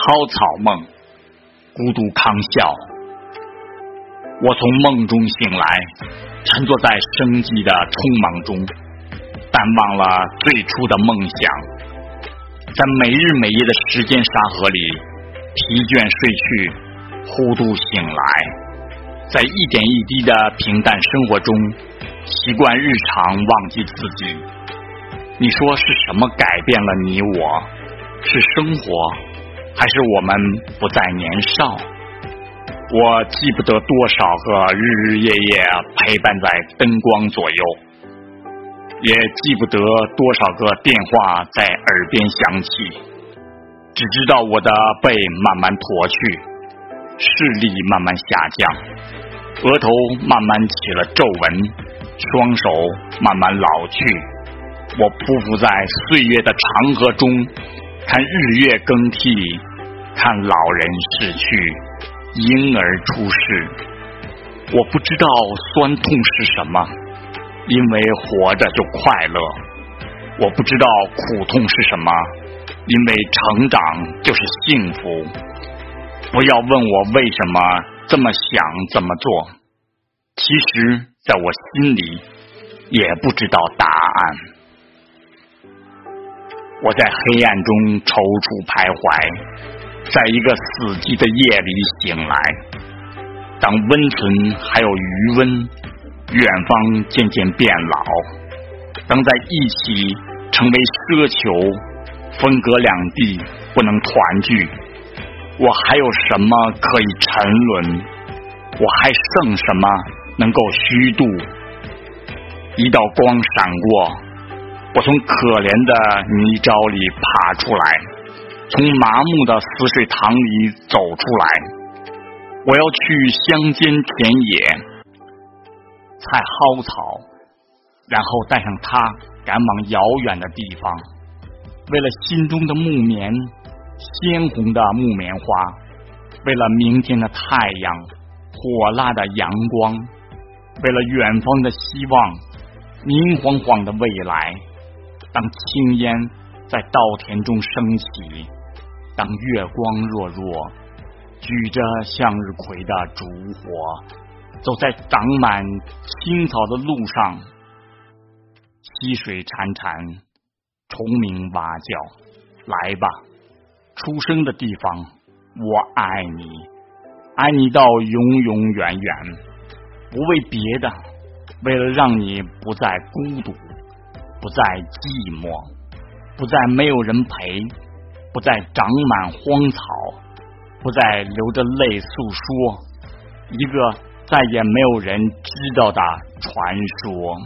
蒿草梦，孤独康笑。我从梦中醒来，沉坐在生机的匆忙中，淡忘了最初的梦想。在每日每夜的时间沙河里，疲倦睡去，忽度醒来，在一点一滴的平淡生活中，习惯日常，忘记自己。你说是什么改变了你我？是生活？还是我们不再年少，我记不得多少个日日夜夜陪伴在灯光左右，也记不得多少个电话在耳边响起，只知道我的背慢慢驼去，视力慢慢下降，额头慢慢起了皱纹，双手慢慢老去，我匍匐在岁月的长河中。看日月更替，看老人逝去，婴儿出世。我不知道酸痛是什么，因为活着就快乐。我不知道苦痛是什么，因为成长就是幸福。不要问我为什么这么想，怎么做。其实，在我心里，也不知道答案。我在黑暗中踌躇徘徊，在一个死寂的夜里醒来。当温存还有余温，远方渐渐变老。当在一起成为奢求，分隔两地不能团聚，我还有什么可以沉沦？我还剩什么能够虚度？一道光闪过。我从可怜的泥沼里爬出来，从麻木的死水塘里走出来。我要去乡间田野，采蒿草，然后带上它赶往遥远的地方。为了心中的木棉，鲜红的木棉花；为了明天的太阳，火辣的阳光；为了远方的希望，明晃晃的未来。当青烟在稻田中升起，当月光弱弱，举着向日葵的烛火，走在长满青草的路上，溪水潺潺，虫鸣蛙叫，来吧，出生的地方，我爱你，爱你到永永远远，不为别的，为了让你不再孤独。不再寂寞，不再没有人陪，不再长满荒草，不再流着泪诉说，一个再也没有人知道的传说。